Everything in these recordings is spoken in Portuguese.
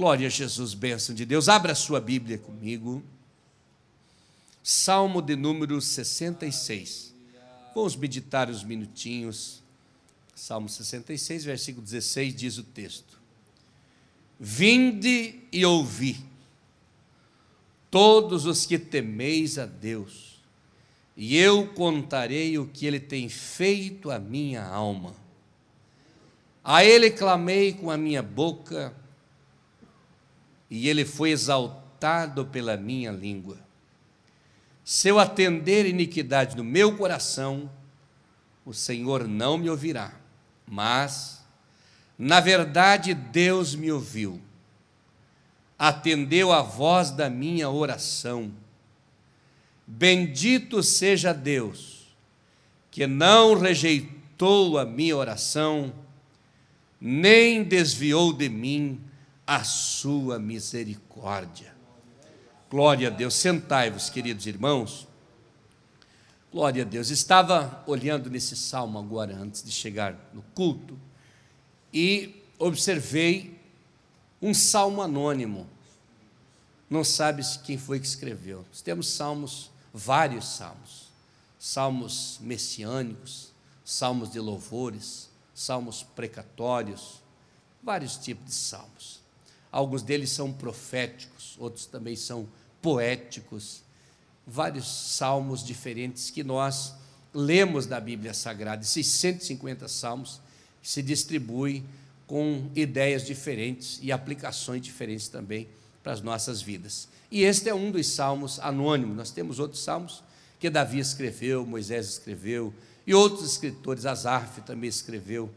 Glória a Jesus, bênção de Deus. Abra sua Bíblia comigo. Salmo de número 66. Vamos meditar uns minutinhos. Salmo 66, versículo 16 diz o texto: Vinde e ouvi, todos os que temeis a Deus, e eu contarei o que ele tem feito à minha alma. A ele clamei com a minha boca, e ele foi exaltado pela minha língua. Se eu atender iniquidade no meu coração, o Senhor não me ouvirá, mas, na verdade, Deus me ouviu, atendeu a voz da minha oração. Bendito seja Deus, que não rejeitou a minha oração, nem desviou de mim a sua misericórdia. Glória a Deus. Sentai-vos, queridos irmãos. Glória a Deus. Estava olhando nesse salmo agora, antes de chegar no culto, e observei um salmo anônimo. Não sabes quem foi que escreveu. Nós temos salmos, vários salmos, salmos messiânicos, salmos de louvores, salmos precatórios, vários tipos de salmos. Alguns deles são proféticos, outros também são poéticos, vários salmos diferentes que nós lemos da Bíblia Sagrada, esses 150 salmos se distribuem com ideias diferentes e aplicações diferentes também para as nossas vidas. E este é um dos salmos anônimos. Nós temos outros salmos que Davi escreveu, Moisés escreveu, e outros escritores, Asaf também escreveu,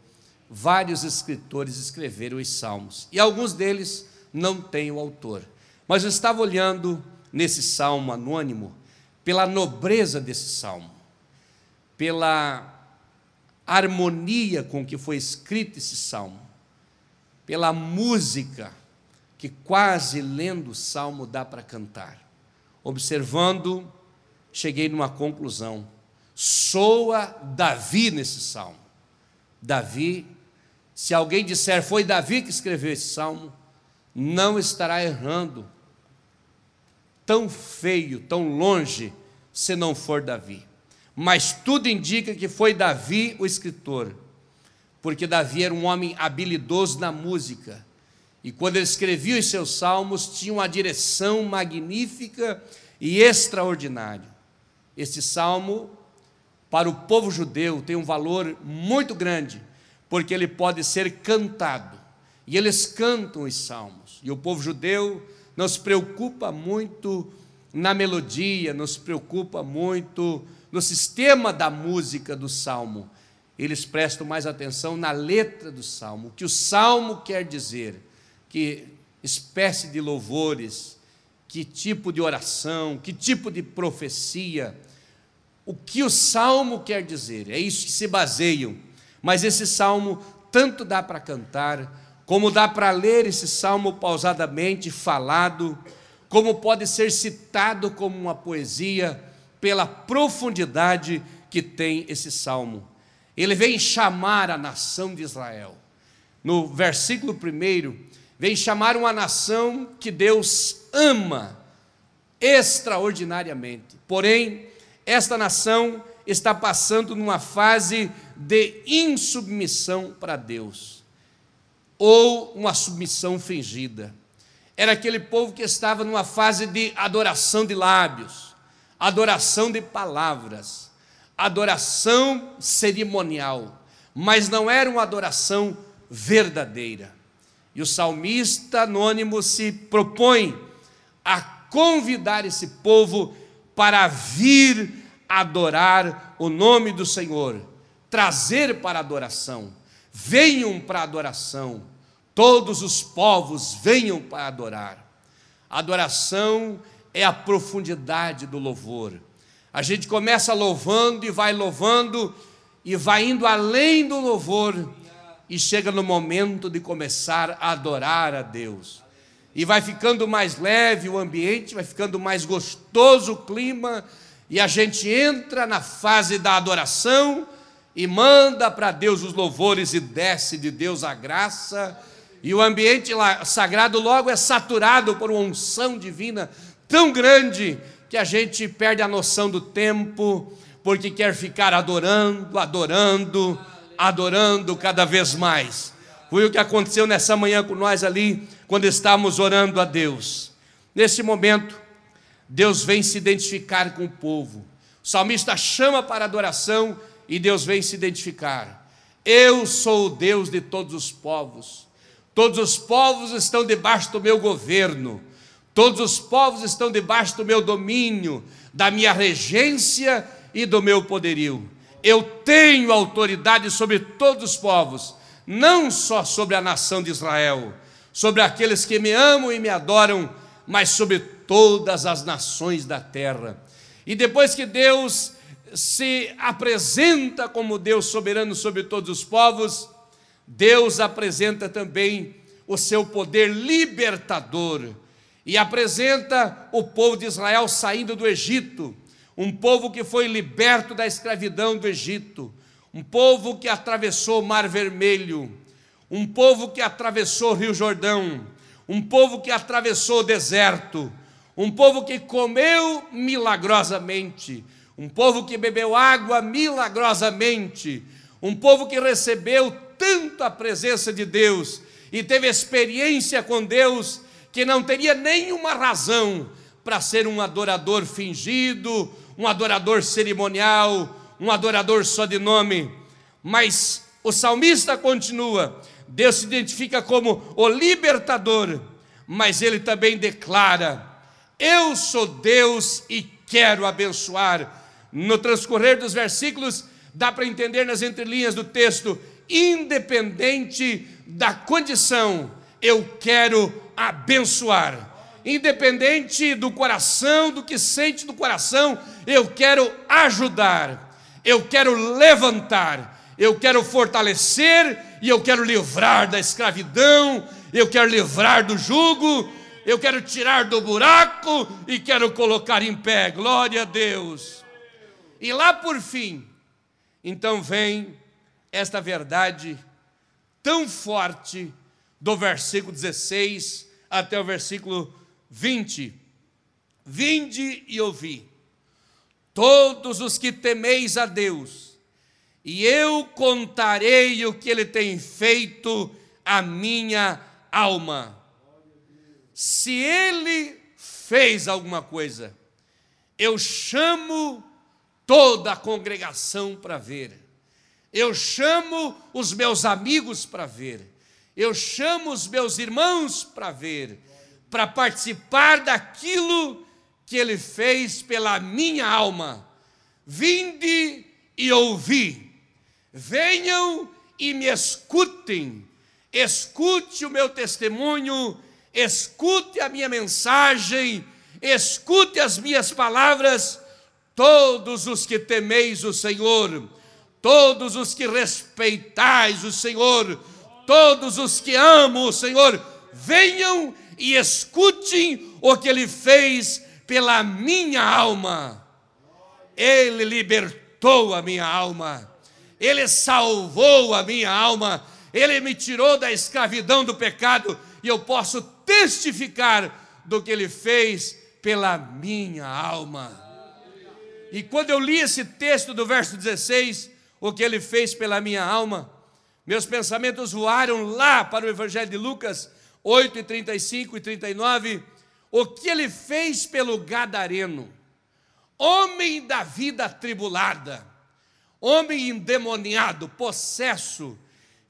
vários escritores escreveram os salmos, e alguns deles não têm o autor. Mas eu estava olhando nesse salmo anônimo pela nobreza desse salmo, pela harmonia com que foi escrito esse salmo, pela música que quase lendo o salmo dá para cantar. Observando, cheguei numa conclusão soa Davi nesse salmo. Davi, se alguém disser foi Davi que escreveu esse salmo, não estará errando. Tão feio, tão longe, se não for Davi. Mas tudo indica que foi Davi o escritor, porque Davi era um homem habilidoso na música. E quando ele escrevia os seus salmos, tinha uma direção magnífica e extraordinária. Este salmo para o povo judeu tem um valor muito grande, porque ele pode ser cantado. E eles cantam os salmos. E o povo judeu não se preocupa muito na melodia, não se preocupa muito no sistema da música do salmo. Eles prestam mais atenção na letra do salmo, o que o salmo quer dizer, que espécie de louvores, que tipo de oração, que tipo de profecia o que o salmo quer dizer, é isso que se baseiam. Mas esse salmo tanto dá para cantar, como dá para ler esse salmo pausadamente, falado, como pode ser citado como uma poesia, pela profundidade que tem esse salmo. Ele vem chamar a nação de Israel. No versículo 1, vem chamar uma nação que Deus ama extraordinariamente. Porém, esta nação está passando numa fase de insubmissão para Deus, ou uma submissão fingida. Era aquele povo que estava numa fase de adoração de lábios, adoração de palavras, adoração cerimonial, mas não era uma adoração verdadeira. E o salmista anônimo se propõe a convidar esse povo para vir adorar o nome do Senhor, trazer para adoração. Venham para adoração, todos os povos venham para adorar. Adoração é a profundidade do louvor. A gente começa louvando e vai louvando e vai indo além do louvor e chega no momento de começar a adorar a Deus e vai ficando mais leve o ambiente, vai ficando mais gostoso o clima, e a gente entra na fase da adoração e manda para Deus os louvores e desce de Deus a graça, E o ambiente sagrado logo é saturado por uma unção divina tão grande que a gente perde a noção do tempo, porque quer ficar adorando, adorando, adorando cada vez mais. Foi o que aconteceu nessa manhã com nós ali, quando estávamos orando a Deus. Nesse momento, Deus vem se identificar com o povo. O salmista chama para adoração e Deus vem se identificar. Eu sou o Deus de todos os povos. Todos os povos estão debaixo do meu governo. Todos os povos estão debaixo do meu domínio, da minha regência e do meu poderio. Eu tenho autoridade sobre todos os povos, não só sobre a nação de Israel, sobre aqueles que me amam e me adoram, mas sobre todas as nações da terra. E depois que Deus se apresenta como Deus soberano sobre todos os povos, Deus apresenta também o seu poder libertador e apresenta o povo de Israel saindo do Egito, um povo que foi liberto da escravidão do Egito, um povo que atravessou o Mar Vermelho, um povo que atravessou o Rio Jordão, um povo que atravessou o deserto, um povo que comeu milagrosamente, um povo que bebeu água milagrosamente, um povo que recebeu tanto a presença de Deus e teve experiência com Deus que não teria nenhuma razão para ser um adorador fingido, um adorador cerimonial, um adorador só de nome. Mas o salmista continua: Deus se identifica como o libertador, mas ele também declara: Eu sou Deus e quero abençoar. No transcorrer dos versículos, dá para entender nas entrelinhas do texto, independente da condição, eu quero abençoar. Independente do coração, do que sente do coração, eu quero ajudar, eu quero levantar, eu quero fortalecer e eu quero livrar da escravidão, eu quero livrar do jugo, eu quero tirar do buraco e quero colocar em pé. Glória a Deus. E lá por fim, então vem esta verdade tão forte do versículo 16 até o versículo 20. Vinde e ouvi, todos os que temeis a Deus, e eu contarei o que ele tem feito à minha alma. Se ele fez alguma coisa, eu chamo toda a congregação para ver, eu chamo os meus amigos para ver, eu chamo os meus irmãos para ver, para participar daquilo que ele fez pela minha alma. Vinde e ouvi, venham e me escutem, escute o meu testemunho, escute a minha mensagem, escute as minhas palavras, todos os que temeis o Senhor, todos os que respeitais o Senhor, todos os que amam o Senhor, venham e escutem o que Ele fez pela minha alma. Ele libertou a minha alma, Ele salvou a minha alma, Ele me tirou da escravidão do pecado e eu posso testificar do que Ele fez pela minha alma. E quando eu li esse texto do verso 16, o que Ele fez pela minha alma, meus pensamentos voaram lá para o Evangelho de Lucas 8, e 35 e 39. O que ele fez pelo Gadareno, homem da vida atribulada, homem endemoniado, possesso,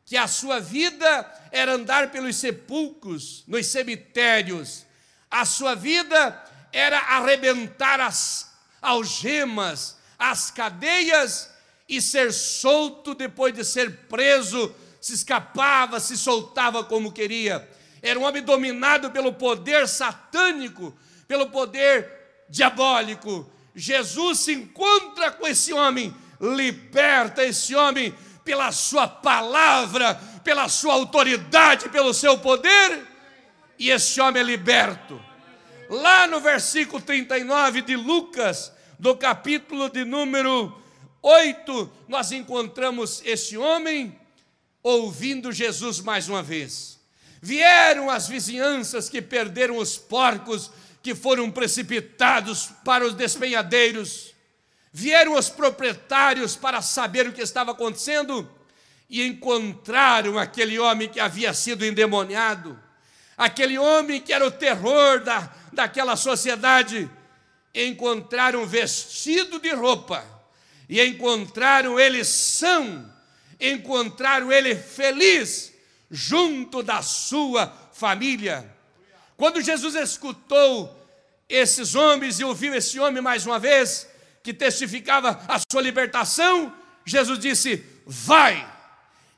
que a sua vida era andar pelos sepulcros, nos cemitérios, a sua vida era arrebentar as algemas, as cadeias e ser solto depois de ser preso, se escapava, se soltava como queria. Era um homem dominado pelo poder satânico, pelo poder diabólico. Jesus se encontra com esse homem, liberta esse homem pela sua palavra, pela sua autoridade, pelo seu poder, e esse homem é liberto. Lá no versículo 39 de Lucas, do capítulo de número 8, nós encontramos esse homem ouvindo Jesus mais uma vez, Vieram as vizinhanças que perderam os porcos, que foram precipitados para os despenhadeiros. Vieram os proprietários para saber o que estava acontecendo e encontraram aquele homem que havia sido endemoniado, aquele homem que era o terror da, daquela sociedade. Encontraram vestido de roupa e encontraram ele são, encontraram ele feliz junto da sua família. Quando Jesus escutou esses homens e ouviu esse homem mais uma vez, que testificava a sua libertação, Jesus disse: Vai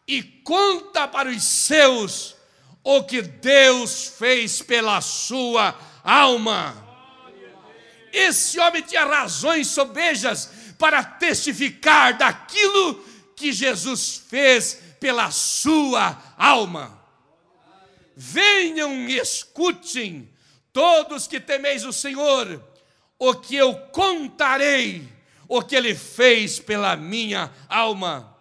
e conta para os seus o que Deus fez pela sua alma. Esse homem tinha razões sobejas para testificar daquilo que Jesus fez pela sua alma. Venham e escutem, todos que temeis o Senhor, o que eu contarei, o que ele fez pela minha alma.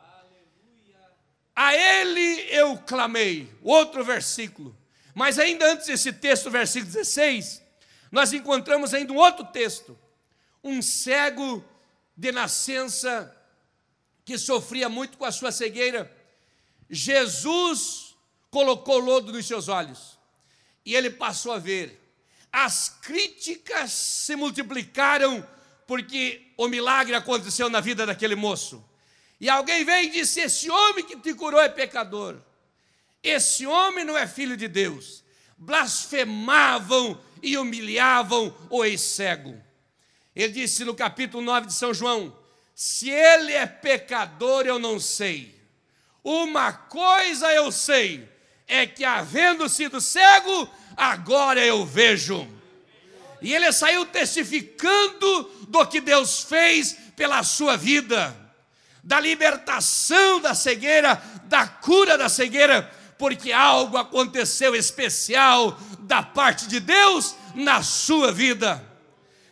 A ele eu clamei. Outro versículo. Mas ainda antes desse texto, versículo 16, nós encontramos ainda um outro texto. Um cego de nascença que sofria muito com a sua cegueira. Jesus colocou lodo nos seus olhos e ele passou a ver. As críticas se multiplicaram porque o milagre aconteceu na vida daquele moço. E alguém veio e disse: Esse homem que te curou é pecador. Esse homem não é filho de Deus. Blasfemavam e humilhavam o ex-cego. Ele disse no capítulo 9 de São João: Se ele é pecador, eu não sei. Uma coisa eu sei, é que havendo sido cego, agora eu vejo. E ele saiu testificando do que Deus fez pela sua vida, da libertação da cegueira, da cura da cegueira, porque algo aconteceu especial da parte de Deus na sua vida.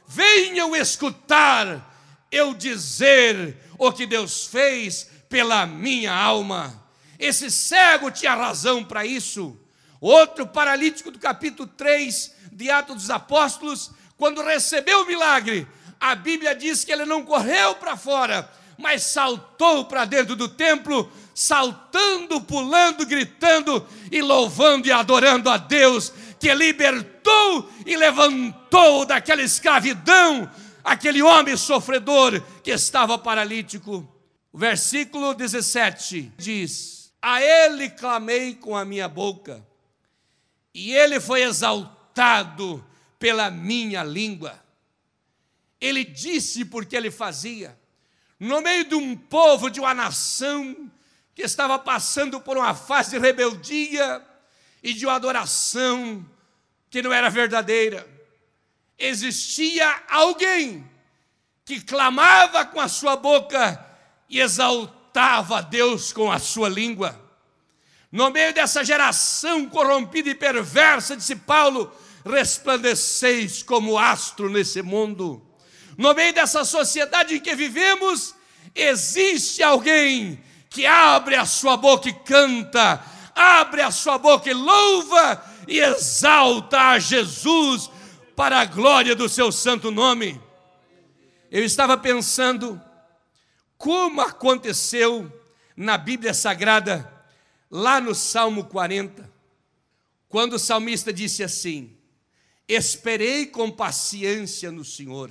Venham escutar eu dizer o que Deus fez pela minha alma. Esse cego tinha razão para isso. Outro paralítico do capítulo 3 de Atos dos Apóstolos, quando recebeu o milagre, a Bíblia diz que ele não correu para fora, mas saltou para dentro do templo, saltando, pulando, gritando e louvando e adorando a Deus, que libertou e levantou daquela escravidão aquele homem sofredor que estava paralítico. O versículo 17 diz: A ele clamei com a minha boca, e ele foi exaltado pela minha língua. Ele disse porque ele fazia, no meio de um povo, de uma nação que estava passando por uma fase de rebeldia e de uma adoração que não era verdadeira. Existia alguém que clamava com a sua boca e exaltava a Deus com a sua língua. No meio dessa geração corrompida e perversa, disse Paulo, resplandeceis como astro nesse mundo. No meio dessa sociedade em que vivemos, existe alguém que abre a sua boca e canta, abre a sua boca e louva e exalta a Jesus para a glória do seu santo nome. Eu estava pensando como aconteceu na Bíblia Sagrada, lá no Salmo 40, quando o salmista disse assim: Esperei com paciência no Senhor,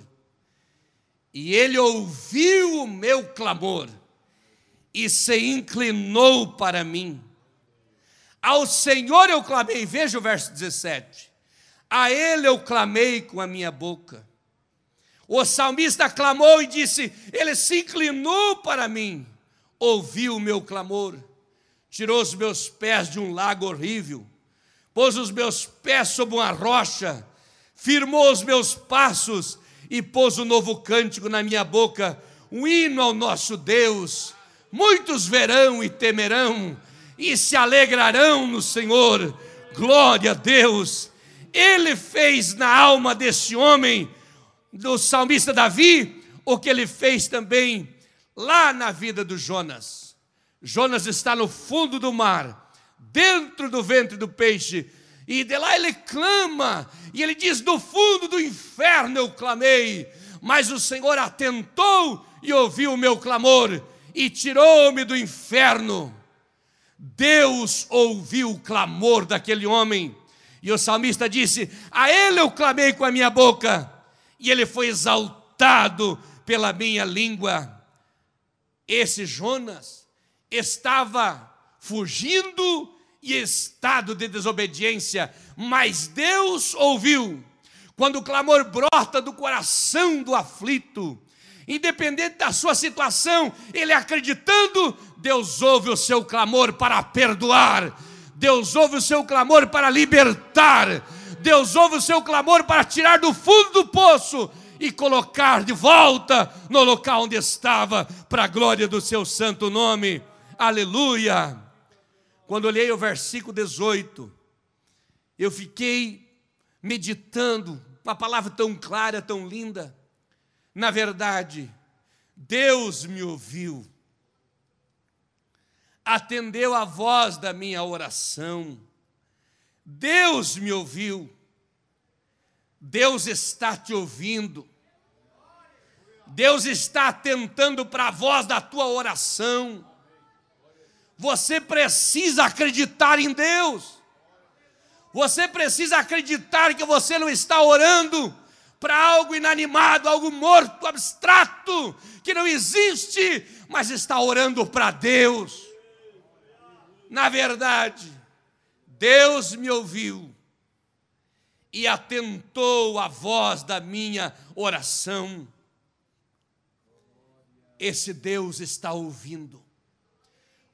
e ele ouviu o meu clamor e se inclinou para mim. Ao Senhor eu clamei, veja o verso 17. A Ele eu clamei com a minha boca o salmista clamou e disse: Ele se inclinou para mim, ouviu o meu clamor, tirou os meus pés de um lago horrível, pôs os meus pés sobre uma rocha, firmou os meus passos e pôs um novo cântico na minha boca, um hino ao nosso Deus. Muitos verão e temerão e se alegrarão no Senhor. Glória a Deus. Ele fez na alma desse homem do salmista Davi, o que ele fez também lá na vida do Jonas. Jonas está no fundo do mar, dentro do ventre do peixe. E de lá ele clama, e ele diz: Do fundo do inferno eu clamei, mas o Senhor atentou e ouviu o meu clamor e tirou-me do inferno. Deus ouviu o clamor daquele homem, e o salmista disse: A ele eu clamei com a minha boca, e ele foi exaltado pela minha língua. Esse Jonas estava fugindo e estado de desobediência, mas Deus ouviu. Quando o clamor brota do coração do aflito, independente da sua situação, ele acreditando, Deus ouve o seu clamor para perdoar, Deus ouve o seu clamor para libertar, Deus ouve o seu clamor para tirar do fundo do poço e colocar de volta no local onde estava, para a glória do seu santo nome. Aleluia. Quando olhei o versículo 18, eu fiquei meditando, uma palavra tão clara, tão linda. Na verdade, Deus me ouviu, atendeu a voz da minha oração. Deus me ouviu. Deus está te ouvindo. Deus está atentando para a voz da tua oração. Você precisa acreditar em Deus. Você precisa acreditar que você não está orando para algo inanimado, algo morto, abstrato, que não existe, mas está orando para Deus. Na verdade, Deus me ouviu e atentou à voz da minha oração esse Deus está ouvindo.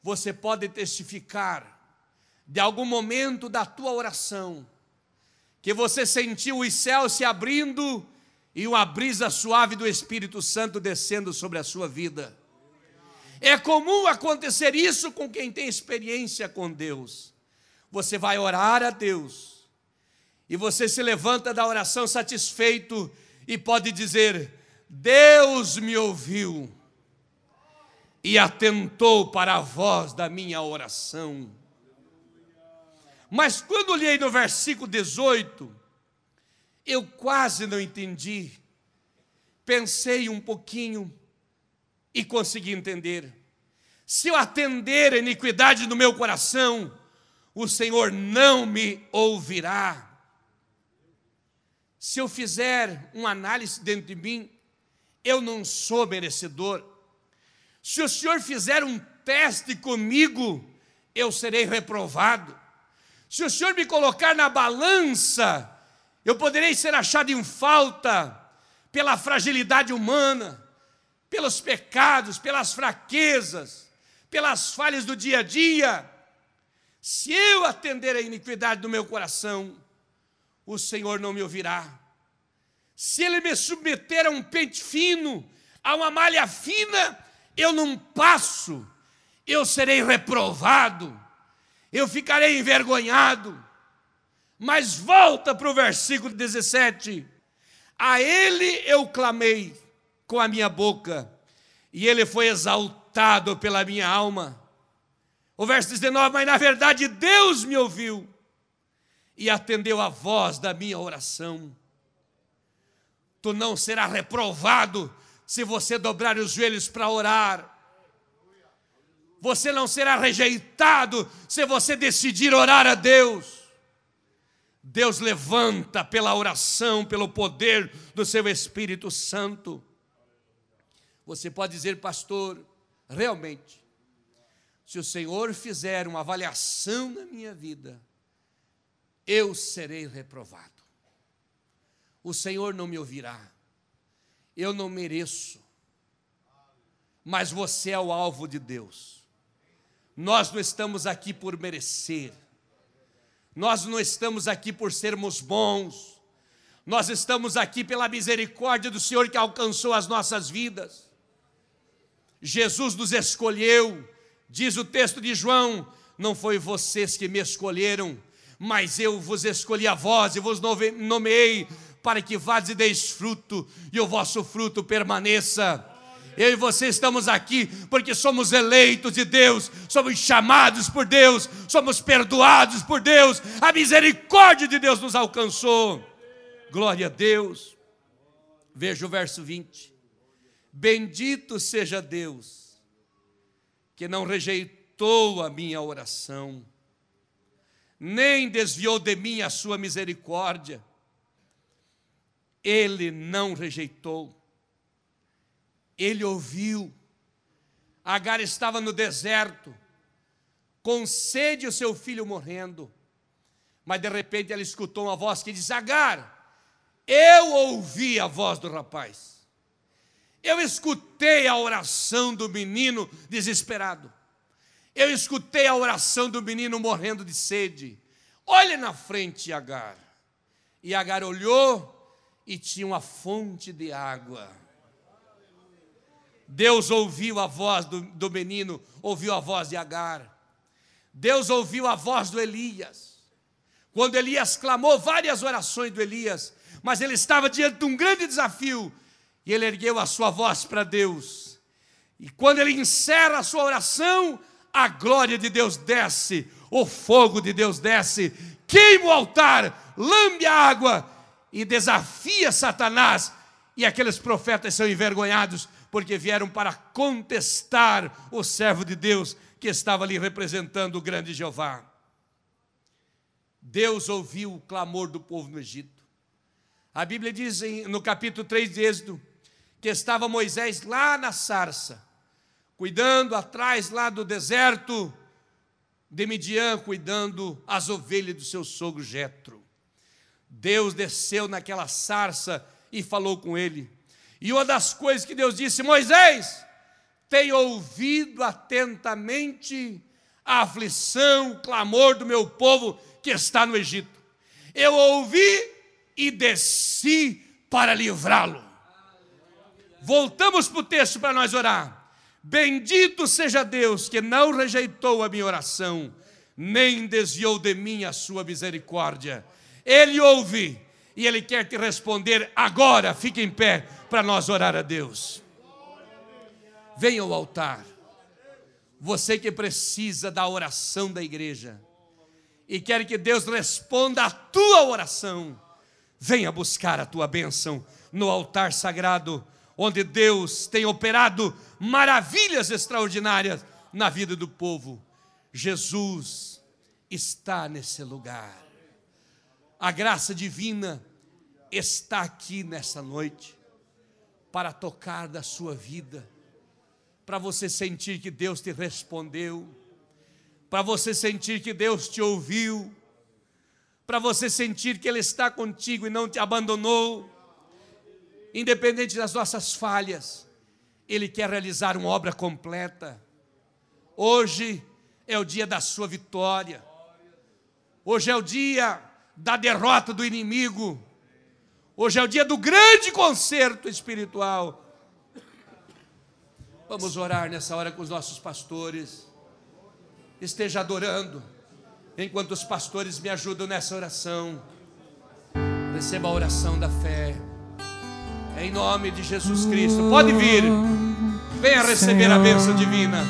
Você pode testificar de algum momento da tua oração que você sentiu os céus se abrindo e uma brisa suave do Espírito Santo descendo sobre a sua vida. É comum acontecer isso com quem tem experiência com Deus. Você vai orar a Deus e você se levanta da oração satisfeito e pode dizer: Deus me ouviu e atentou para a voz da minha oração. Mas quando olhei no versículo 18, eu quase não entendi. Pensei um pouquinho e consegui entender. Se eu atender a iniquidade no meu coração, o Senhor não me ouvirá. Se eu fizer uma análise dentro de mim, eu não sou merecedor se o Senhor fizer um teste comigo, eu serei reprovado. Se o Senhor me colocar na balança, eu poderei ser achado em falta pela fragilidade humana, pelos pecados, pelas fraquezas, pelas falhas do dia a dia. Se eu atender a iniquidade do meu coração, o Senhor não me ouvirá. Se Ele me submeter a um pente fino, a uma malha fina, eu não passo, eu serei reprovado, eu ficarei envergonhado. Mas volta para o versículo 17: A ele eu clamei com a minha boca, e ele foi exaltado pela minha alma. O verso 19: Mas na verdade Deus me ouviu e atendeu a voz da minha oração. Tu não serás reprovado se você dobrar os joelhos para orar. Você não será rejeitado se você decidir orar a Deus. Deus levanta pela oração, pelo poder do seu Espírito Santo. Você pode dizer, pastor, realmente, se o Senhor fizer uma avaliação na minha vida, eu serei reprovado. O Senhor não me ouvirá eu não mereço, mas você é o alvo de Deus. Nós não estamos aqui por merecer, nós não estamos aqui por sermos bons, nós estamos aqui pela misericórdia do Senhor que alcançou as nossas vidas. Jesus nos escolheu, diz o texto de João: não foi vocês que me escolheram, mas eu vos escolhi a vós e vos nomeei para que vades e deis fruto, e o vosso fruto permaneça. Eu e você estamos aqui porque somos eleitos de Deus, somos chamados por Deus, somos perdoados por Deus, a misericórdia de Deus nos alcançou. Glória a Deus. Veja o verso 20. Bendito seja Deus, que não rejeitou a minha oração, nem desviou de mim a sua misericórdia. Ele não rejeitou ele ouviu. Agar estava no deserto, com sede o seu filho morrendo. Mas de repente ela escutou uma voz que diz: Agar, eu ouvi a voz do rapaz. Eu escutei a oração do menino desesperado. Eu escutei a oração do menino morrendo de sede. Olha na frente, Agar. E Agar olhou e tinha uma fonte de água. Deus ouviu a voz do, do menino, ouviu a voz de Agar. Deus ouviu a voz do Elias. Quando Elias clamou várias orações do Elias, mas ele estava diante de um grande desafio, e ele ergueu a sua voz para Deus. E quando ele encerra a sua oração, a glória de Deus desce, o fogo de Deus desce, queima o altar, lambe a água e desafia Satanás. E aqueles profetas são envergonhados, porque vieram para contestar o servo de Deus que estava ali representando o grande Jeová. Deus ouviu o clamor do povo no Egito. A Bíblia diz no capítulo 3 de Êxodo que estava Moisés lá na sarça, cuidando atrás lá do deserto de Midian, cuidando as ovelhas do seu sogro Jetro. Deus desceu naquela sarça e falou com ele. E uma das coisas que Deus disse: Moisés, tem ouvido atentamente a aflição, o clamor do meu povo que está no Egito. Eu ouvi e desci para livrá-lo. Voltamos para o texto para nós orar. Bendito seja Deus que não rejeitou a minha oração, nem desviou de mim a sua misericórdia. Ele ouve e Ele quer te responder agora. Fique em pé para nós orar a Deus. Venha ao altar. Você que precisa da oração da igreja e quer que Deus responda a tua oração, venha buscar a tua bênção no altar sagrado, onde Deus tem operado maravilhas extraordinárias na vida do povo. Jesus está nesse lugar. A graça divina está aqui nessa noite para tocar da sua vida, para você sentir que Deus te respondeu, para você sentir que Deus te ouviu, para você sentir que Ele está contigo e não te abandonou, independente das nossas falhas, Ele quer realizar uma obra completa. Hoje é o dia da sua vitória, hoje é o dia da derrota do inimigo. Hoje é o dia do grande concerto espiritual. Vamos orar nessa hora com os nossos pastores. Esteja adorando, enquanto os pastores me ajudam nessa oração. Receba a oração da fé. Em nome de Jesus Cristo. Pode vir. Venha receber a bênção divina.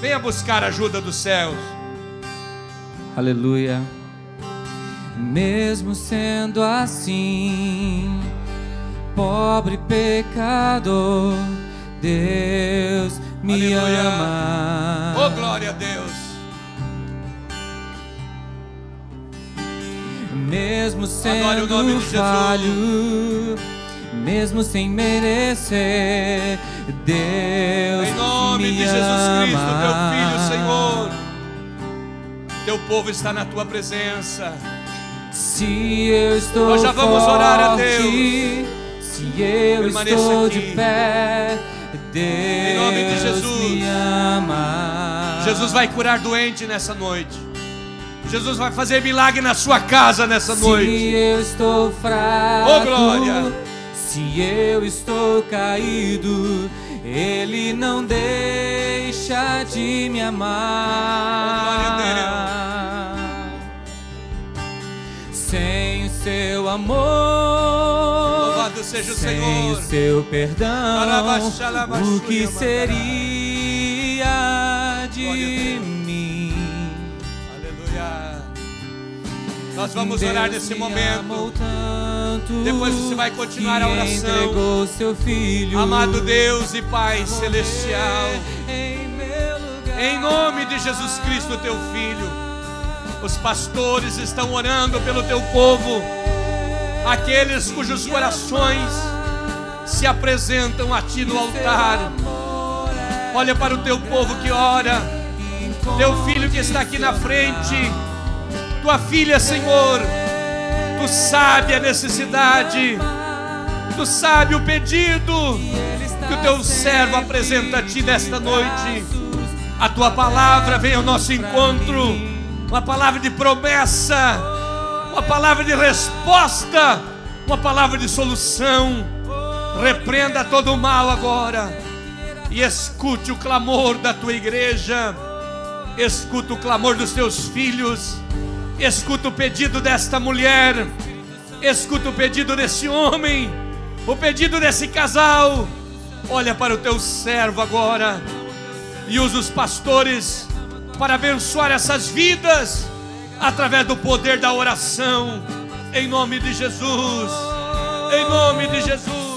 Venha buscar a ajuda dos céus. Aleluia mesmo sendo assim, pobre pecador, Deus me Aleluia. ama. Oh, glória a Deus. Mesmo sendo falho, mesmo sem merecer, Deus em nome me de Jesus ama. Cristo, teu filho, Senhor. Teu povo está na tua presença. Se eu estou Nós já vamos forte, orar a Deus. Se eu Permaneça estou aqui. de pé, Deus Em nome de Jesus. me ama. Jesus vai curar doente nessa noite. Jesus vai fazer milagre na sua casa nessa Se noite. eu estou fraco, Oh, glória. se eu estou caído, Ele não deixa de me amar. Oh, glória Sem o seu amor, Louvado seja o Sem Senhor. o seu perdão, o que seria de mim? Aleluia. Nós vamos orar Deus nesse me momento. Depois você vai continuar a oração. Seu filho. Amado Deus e Pai Celestial, Em em nome de Jesus Cristo, teu Filho, os pastores estão orando pelo teu povo, aqueles cujos corações se apresentam a ti no altar. Olha para o teu povo que ora, teu filho que está aqui na frente, tua filha, Senhor, tu sabe a necessidade, tu sabe o pedido que o teu servo apresenta a ti nesta noite. A tua palavra vem ao nosso encontro, uma palavra de promessa, uma palavra de resposta, uma palavra de solução. Repreenda todo o mal agora e escute o clamor da tua igreja, escuta o clamor dos teus filhos, escuta o pedido desta mulher, escuta o pedido desse homem, o pedido desse casal. Olha para o teu servo agora e usa os pastores para abençoar essas vidas através do poder da oração, em nome de Jesus, em nome de Jesus.